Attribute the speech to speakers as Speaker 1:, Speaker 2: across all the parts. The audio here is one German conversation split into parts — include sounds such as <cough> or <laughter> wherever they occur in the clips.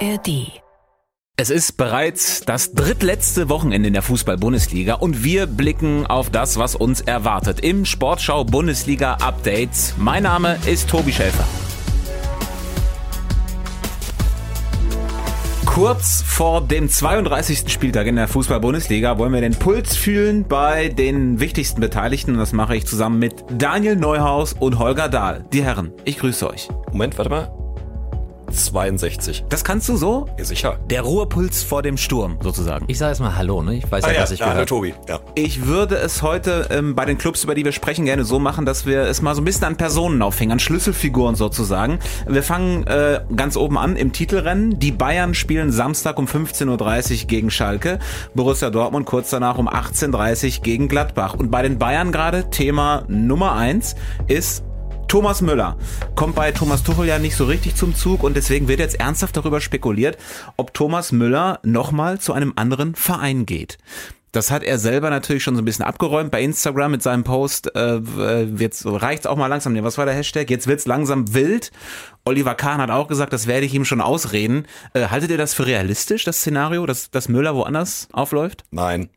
Speaker 1: ARD.
Speaker 2: Es ist bereits das drittletzte Wochenende in der Fußball-Bundesliga und wir blicken auf das, was uns erwartet im Sportschau Bundesliga Update. Mein Name ist Tobi Schäfer. Kurz vor dem 32. Spieltag in der Fußball-Bundesliga wollen wir den Puls fühlen bei den wichtigsten Beteiligten und das mache ich zusammen mit Daniel Neuhaus und Holger Dahl. Die Herren, ich grüße euch.
Speaker 3: Moment, warte mal. 62.
Speaker 2: Das kannst du so?
Speaker 3: Ja, sicher.
Speaker 2: Der Ruhepuls vor dem Sturm, sozusagen.
Speaker 4: Ich sage erstmal Hallo, ne? Ich weiß ja,
Speaker 3: Ah, ja,
Speaker 4: was ich
Speaker 3: ja, hallo
Speaker 4: gehört
Speaker 3: Tobi. Ja.
Speaker 2: Ich würde es heute ähm, bei den Clubs, über die wir sprechen, gerne so machen, dass wir es mal so ein bisschen an Personen aufhängen, an Schlüsselfiguren sozusagen. Wir fangen äh, ganz oben an im Titelrennen. Die Bayern spielen Samstag um 15.30 Uhr gegen Schalke. Borussia Dortmund kurz danach um 18.30 Uhr gegen Gladbach. Und bei den Bayern gerade Thema Nummer eins ist Thomas Müller kommt bei Thomas Tuchel ja nicht so richtig zum Zug und deswegen wird jetzt ernsthaft darüber spekuliert, ob Thomas Müller nochmal zu einem anderen Verein geht. Das hat er selber natürlich schon so ein bisschen abgeräumt bei Instagram mit seinem Post. Äh, jetzt reicht's auch mal langsam. Nee, was war der Hashtag? Jetzt wird's langsam wild. Oliver Kahn hat auch gesagt, das werde ich ihm schon ausreden. Äh, haltet ihr das für realistisch, das Szenario, dass, dass Müller woanders aufläuft?
Speaker 3: Nein.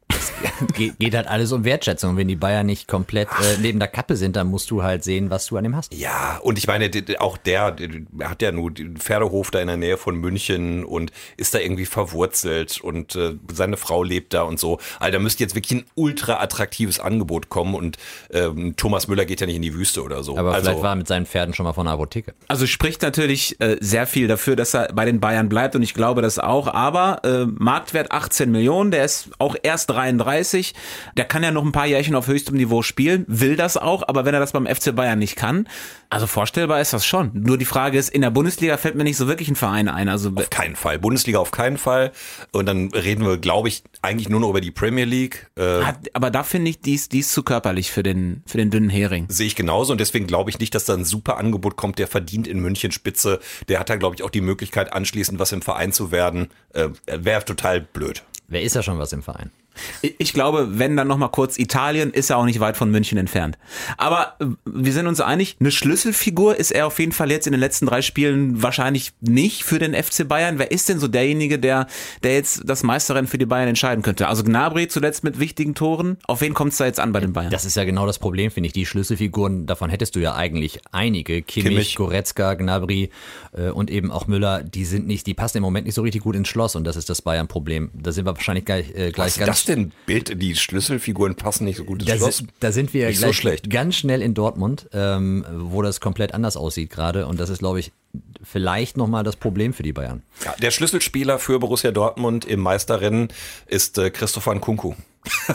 Speaker 3: <laughs>
Speaker 4: Ge geht halt alles um Wertschätzung. Wenn die Bayern nicht komplett äh, neben der Kappe sind, dann musst du halt sehen, was du an dem hast.
Speaker 3: Ja, und ich meine, auch der, hat ja nur den Pferdehof da in der Nähe von München und ist da irgendwie verwurzelt und äh, seine Frau lebt da und so. Also da müsste jetzt wirklich ein ultra attraktives Angebot kommen und ähm, Thomas Müller geht ja nicht in die Wüste oder so.
Speaker 4: Aber
Speaker 3: also,
Speaker 4: vielleicht war er mit seinen Pferden schon mal von der Apotheke.
Speaker 2: Also spricht natürlich äh, sehr viel dafür, dass er bei den Bayern bleibt und ich glaube das auch. Aber äh, Marktwert 18 Millionen, der ist auch erst 33. Der kann ja noch ein paar Jährchen auf höchstem Niveau spielen, will das auch. Aber wenn er das beim FC Bayern nicht kann, also vorstellbar ist das schon. Nur die Frage ist, in der Bundesliga fällt mir nicht so wirklich ein Verein ein. Also
Speaker 3: Auf keinen Fall. Bundesliga auf keinen Fall. Und dann reden wir, glaube ich, eigentlich nur noch über die Premier League. Äh,
Speaker 2: hat, aber da finde ich dies dies zu körperlich für den für den dünnen Hering.
Speaker 3: Sehe ich genauso und deswegen glaube ich nicht, dass da ein super Angebot kommt. Der verdient in München Spitze. Der hat da, glaube ich, auch die Möglichkeit, anschließend was im Verein zu werden. Äh, Wäre total blöd.
Speaker 4: Wer ist ja schon was im Verein?
Speaker 2: Ich glaube, wenn dann noch mal kurz Italien, ist er auch nicht weit von München entfernt. Aber äh, wir sind uns einig, eine Schlüsselfigur ist er auf jeden Fall jetzt in den letzten drei Spielen wahrscheinlich nicht für den FC Bayern. Wer ist denn so derjenige, der, der jetzt das Meisterrennen für die Bayern entscheiden könnte? Also Gnabry zuletzt mit wichtigen Toren. Auf wen kommt es da jetzt an bei den Bayern?
Speaker 4: Das ist ja genau das Problem, finde ich. Die Schlüsselfiguren, davon hättest du ja eigentlich einige. Kimmich,
Speaker 3: Kimmich.
Speaker 4: Goretzka, Gnabry äh, und eben auch Müller, die sind nicht, die passen im Moment nicht so richtig gut ins Schloss und das ist das Bayern-Problem. Da sind wir wahrscheinlich gleich, äh, gleich ganz
Speaker 3: denn? Bild, die Schlüsselfiguren passen nicht so gut ins
Speaker 4: Da,
Speaker 3: Schloss.
Speaker 4: si- da sind wir
Speaker 3: Nicht so
Speaker 4: gleich
Speaker 3: schlecht.
Speaker 4: ganz schnell in Dortmund, ähm, wo das komplett anders aussieht gerade. Und das ist, glaube ich, vielleicht nochmal das Problem für die Bayern.
Speaker 3: Ja, der Schlüsselspieler für Borussia Dortmund im Meisterrennen ist äh, Christopher Nkunku. <laughs>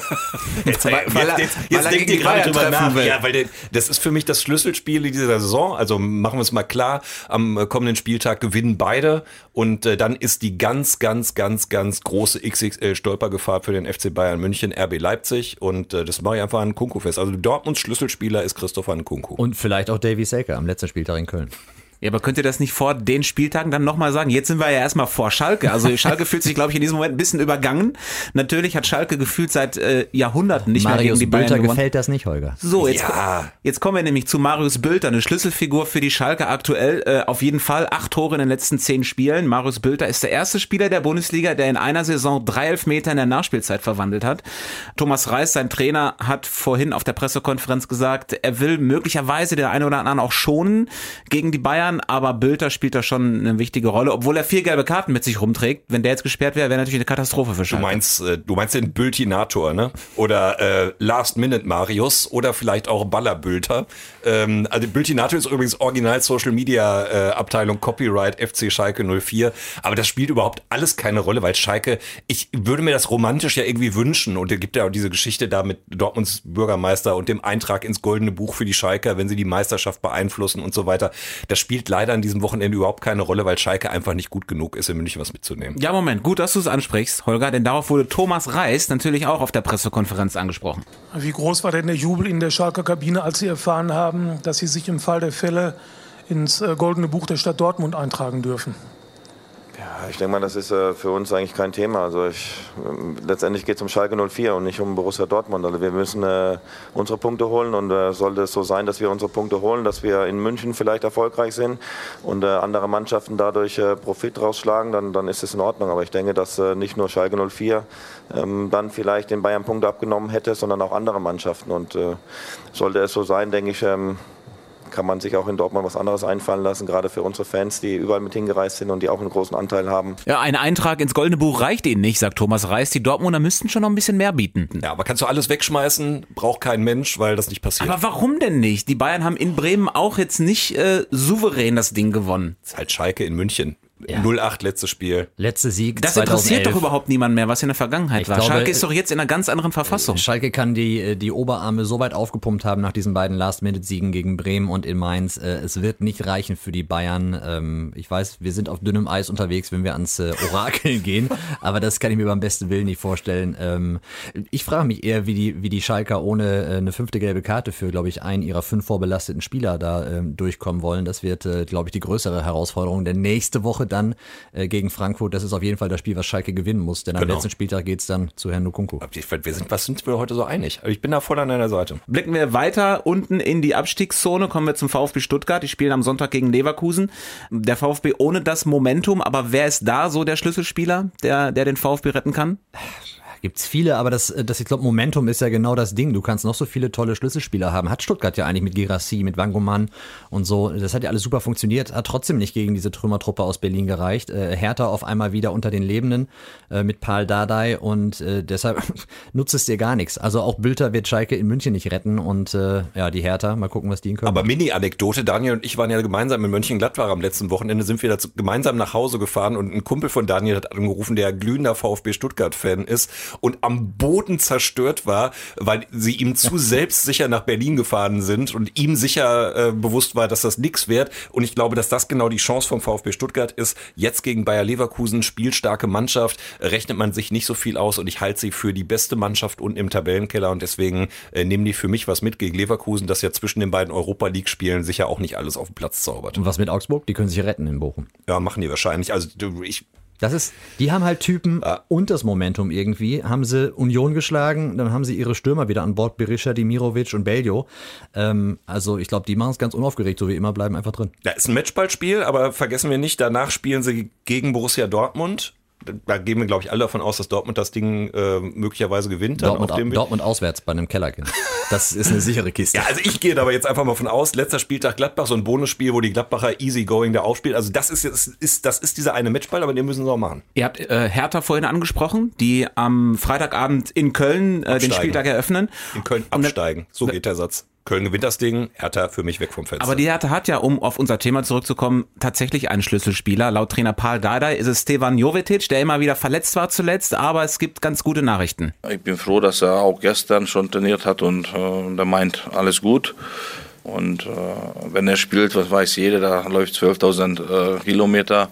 Speaker 3: jetzt,
Speaker 2: Weil- weil er- weil er gegen die Bayern treffen will.
Speaker 3: Ja, weil der, das ist für mich das Schlüsselspiel dieser Saison. Also machen wir es mal klar, am äh, kommenden Spieltag gewinnen beide und äh, dann ist die ganz, ganz, ganz, ganz große XXL-Stolpergefahr für den FC Bayern München, RB Leipzig und äh, das mache ich einfach an Nkunku fest. Also Dortmunds Schlüsselspieler ist Christopher Nkunku.
Speaker 4: Und vielleicht auch Davy Saker am letzten Spieltag in Köln.
Speaker 2: Ja, aber könnt ihr das nicht vor den Spieltagen dann nochmal sagen? Jetzt sind wir ja erstmal vor Schalke. Also Schalke fühlt sich, glaube ich, in diesem Moment ein bisschen übergangen. Natürlich hat Schalke gefühlt seit äh, Jahrhunderten nicht mehr
Speaker 4: Marius
Speaker 2: gegen die Bayern
Speaker 4: Bülter
Speaker 2: gewonnen.
Speaker 4: gefällt das nicht, Holger.
Speaker 2: So, jetzt,
Speaker 3: Ja.
Speaker 2: jetzt kommen wir nämlich zu Marius Bülter, eine Schlüsselfigur für die Schalke aktuell. Äh, auf jeden Fall acht Tore in den letzten zehn Spielen. Marius Bülter ist der erste Spieler der Bundesliga, der in einer Saison drei Elfmeter in der Nachspielzeit verwandelt hat. Thomas Reis, sein Trainer, hat vorhin auf der Pressekonferenz gesagt, er will möglicherweise den einen oder anderen auch schonen gegen die Bayern, aber Bülter spielt da schon eine wichtige Rolle, obwohl er vier gelbe Karten mit sich rumträgt. Wenn der jetzt gesperrt wäre, wäre natürlich eine Katastrophe für
Speaker 3: Du
Speaker 2: Schalke.
Speaker 3: meinst, äh, du meinst den Bültinator, ne? Oder äh, Last Minute Marius oder vielleicht auch Ballerbülter. Ähm, also Bültinator ist übrigens Original Social Media äh, Abteilung Copyright FC Schalke 04. Aber das spielt überhaupt alles keine Rolle, weil Schalke, ich würde mir das romantisch ja irgendwie wünschen. Und es gibt ja auch diese Geschichte da mit Dortmunds Bürgermeister und dem Eintrag ins Goldene Buch für die Schalker, wenn sie die Meisterschaft beeinflussen und so weiter. Das spielt leider an diesem Wochenende überhaupt keine Rolle, weil Schalke einfach nicht gut genug ist, in München was mitzunehmen.
Speaker 2: Ja, Moment, gut, dass du es ansprichst, Holger, denn darauf wurde Thomas Reis natürlich auch auf der Pressekonferenz angesprochen.
Speaker 5: Wie groß war denn der Jubel in der Schalker Kabine, als Sie erfahren haben, dass Sie sich im Fall der Fälle ins äh, Goldene Buch der Stadt Dortmund eintragen dürfen?
Speaker 1: Ich denke mal, das ist äh, für uns eigentlich kein Thema. Also ich, äh, letztendlich geht es um Schalke 04 und nicht um Borussia Dortmund. Also wir müssen äh, unsere Punkte holen und äh, sollte es so sein, dass wir unsere Punkte holen, dass wir in München vielleicht erfolgreich sind und andere Mannschaften dadurch Profit rausschlagen, dann, dann ist es in Ordnung. Aber ich denke, dass nicht nur Schalke 04 ähm, dann vielleicht den Bayern Punkte abgenommen hätte, sondern auch andere Mannschaften. Und sollte es so sein, denke ich, ähm, kann man sich auch in Dortmund was anderes einfallen lassen, gerade für unsere Fans, die überall mit hingereist sind und die auch einen großen Anteil haben.
Speaker 2: Ja, ein Eintrag ins Goldene Buch reicht ihnen nicht, sagt Thomas Reis. Die Dortmunder müssten schon noch ein bisschen mehr bieten.
Speaker 3: Ja, aber kannst du alles wegschmeißen? Braucht kein Mensch, weil das nicht passiert.
Speaker 2: Aber warum denn nicht? Die Bayern haben in Bremen auch jetzt nicht äh, souverän das Ding gewonnen.
Speaker 3: Das ist halt Schalke in München. Ja. 0-8 letztes Spiel.
Speaker 4: Letzte Sieg.
Speaker 2: Das 2011. interessiert doch überhaupt niemand mehr, was in der Vergangenheit ich war. Glaube, Schalke ist doch jetzt in einer ganz anderen Verfassung.
Speaker 4: Schalke kann die, die Oberarme so weit aufgepumpt haben nach diesen beiden Last-Minute-Siegen gegen Bremen und in Mainz. Äh, es wird nicht reichen für die Bayern. Ähm, ich weiß, wir sind auf dünnem Eis unterwegs, wenn wir ans äh, Orakel <laughs> gehen, aber das kann ich mir beim besten Willen nicht vorstellen. Ähm, ich frage mich eher, wie die, wie die Schalker ohne äh, eine fünfte gelbe Karte für, glaube ich, einen ihrer fünf vorbelasteten Spieler da ähm, durchkommen wollen. Das wird, glaube ich, die größere Herausforderung. Denn nächste Woche dann gegen Frankfurt. Das ist auf jeden Fall das Spiel, was Schalke gewinnen muss, denn am genau. letzten Spieltag geht es dann zu Herrn Nukunku.
Speaker 3: Wir sind, was sind wir heute so einig? Ich bin da voll an deiner Seite.
Speaker 2: Blicken wir weiter unten in die Abstiegszone, kommen wir zum VfB Stuttgart. Die spielen am Sonntag gegen Leverkusen. Der VfB ohne das Momentum, aber wer ist da so der Schlüsselspieler, der, der den VfB retten kann?
Speaker 4: Gibt's viele, aber das, das ich glaube, Momentum ist ja genau das Ding. Du kannst noch so viele tolle Schlüsselspieler haben. Hat Stuttgart ja eigentlich mit Girassi, mit Wangoman und so. Das hat ja alles super funktioniert. Hat trotzdem nicht gegen diese Trümmertruppe aus Berlin gereicht. Äh, Hertha auf einmal wieder unter den Lebenden äh, mit Paul Dardai und äh, deshalb <laughs> nutzt es dir gar nichts. Also auch Bülter wird Schalke in München nicht retten und äh, ja, die Hertha, mal gucken, was die in können.
Speaker 3: Aber Mini-Anekdote, Daniel und ich waren ja gemeinsam in Mönchengladbach am letzten Wochenende, sind wir dazu gemeinsam nach Hause gefahren und ein Kumpel von Daniel hat angerufen, der glühender VfB Stuttgart-Fan ist und am Boden zerstört war, weil sie ihm zu selbstsicher nach Berlin gefahren sind und ihm sicher äh, bewusst war, dass das nichts wert. Und ich glaube, dass das genau die Chance vom VfB Stuttgart ist. Jetzt gegen Bayer Leverkusen, spielstarke Mannschaft, rechnet man sich nicht so viel aus und ich halte sie für die beste Mannschaft unten im Tabellenkeller und deswegen äh, nehmen die für mich was mit gegen Leverkusen, das ja zwischen den beiden Europa League Spielen sicher auch nicht alles auf den Platz zaubert.
Speaker 4: Und was mit Augsburg? Die können sich retten in Bochum.
Speaker 3: Ja, machen die wahrscheinlich. Also ich
Speaker 4: das ist, die haben halt Typen ja. und das Momentum irgendwie. Haben sie Union geschlagen, dann haben sie ihre Stürmer wieder an Bord, Berisha, Dimirovic und Beljo. Ähm, also ich glaube, die machen es ganz unaufgeregt, so wie immer, bleiben einfach drin.
Speaker 3: Ja, ist ein Matchballspiel, aber vergessen wir nicht, danach spielen sie gegen Borussia Dortmund da gehen wir, glaube ich, alle davon aus, dass Dortmund das Ding äh, möglicherweise gewinnt.
Speaker 4: Dortmund, au Dortmund auswärts bei einem Kellerkind. Das ist eine sichere <laughs> Kiste.
Speaker 3: ja, also ich gehe aber jetzt einfach mal von aus, letzter Spieltag Gladbach, so ein Bonusspiel, wo die Gladbacher easy going da aufspielt. Also das ist jetzt, ist, das ist dieser eine Matchball, aber den müssen sie auch machen.
Speaker 2: Ihr habt äh, Hertha vorhin angesprochen, die am Freitagabend in Köln äh, den Spieltag eröffnen.
Speaker 3: In Köln absteigen, so geht der Satz. Köln gewinnt das Ding, Hertha für mich weg vom Fenster.
Speaker 2: Aber die Hertha hat ja, um auf unser Thema zurückzukommen, tatsächlich einen Schlüsselspieler. Laut Trainer Paul Dardai ist es Stevan Jovetic, der immer wieder verletzt war zuletzt, aber es gibt ganz gute Nachrichten.
Speaker 6: Ich bin froh, dass er auch gestern schon trainiert hat und äh, der meint, alles gut. Und äh, wenn er spielt, was weiß jeder, da läuft 12.000 äh, Kilometer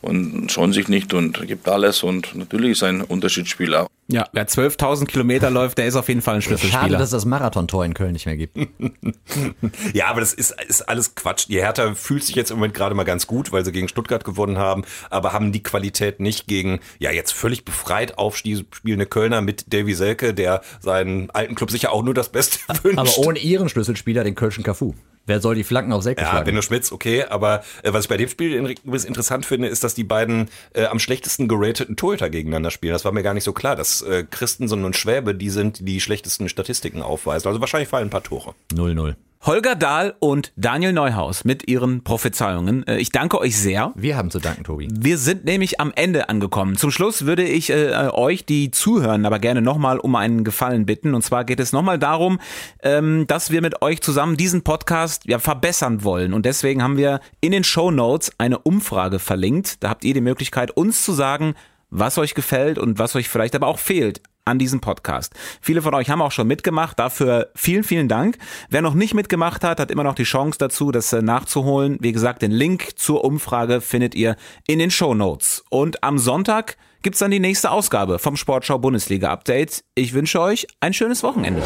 Speaker 6: und schon sich nicht und gibt alles und natürlich ist er ein Unterschiedsspieler.
Speaker 2: Ja, wer 12.000 Kilometer läuft, der ist auf jeden Fall ein Schlüsselspieler.
Speaker 4: Schade, dass es das Marathontor in Köln nicht mehr gibt. <laughs>
Speaker 3: ja, aber das ist, ist alles Quatsch. Die Hertha fühlt sich jetzt im Moment gerade mal ganz gut, weil sie gegen Stuttgart gewonnen haben, aber haben die Qualität nicht gegen, ja, jetzt völlig befreit aufspielende Kölner mit Davy Selke, der seinen alten Club sicher auch nur das Beste <laughs> wünscht.
Speaker 4: Aber ohne ihren Schlüsselspieler, den Kölschen Cafu. Wer soll die Flanken auf Selke
Speaker 3: ja,
Speaker 4: schlagen?
Speaker 3: Benno Schmitz, okay, aber äh, was ich bei dem Spiel interessant finde, ist, dass die beiden äh, am schlechtesten gerateten Torhüter gegeneinander spielen. Das war mir gar nicht so klar, dass äh, Christensen und Schwäbe die sind, die die schlechtesten Statistiken aufweisen. Also wahrscheinlich fallen ein paar Tore.
Speaker 4: 0-0.
Speaker 2: Holger Dahl und Daniel Neuhaus mit ihren Prophezeiungen. Äh, ich danke euch sehr.
Speaker 4: Wir haben zu danken, Tobi.
Speaker 2: Wir sind nämlich am Ende angekommen. Zum Schluss würde ich äh, euch, die zuhören, aber gerne nochmal um einen Gefallen bitten. Und zwar geht es nochmal darum, ähm, dass wir mit euch zusammen diesen Podcast ja, verbessern wollen. Und deswegen haben wir in den Show Notes eine Umfrage verlinkt. Da habt ihr die Möglichkeit, uns zu sagen, was euch gefällt und was euch vielleicht aber auch fehlt an diesem Podcast. Viele von euch haben auch schon mitgemacht. Dafür vielen, vielen Dank. Wer noch nicht mitgemacht hat, hat immer noch die Chance dazu, das äh, nachzuholen. Wie gesagt, den Link zur Umfrage findet ihr in den Show Notes. Und am Sonntag gibt's dann die nächste Ausgabe vom Sportschau Bundesliga Update. Ich wünsche euch ein schönes Wochenende.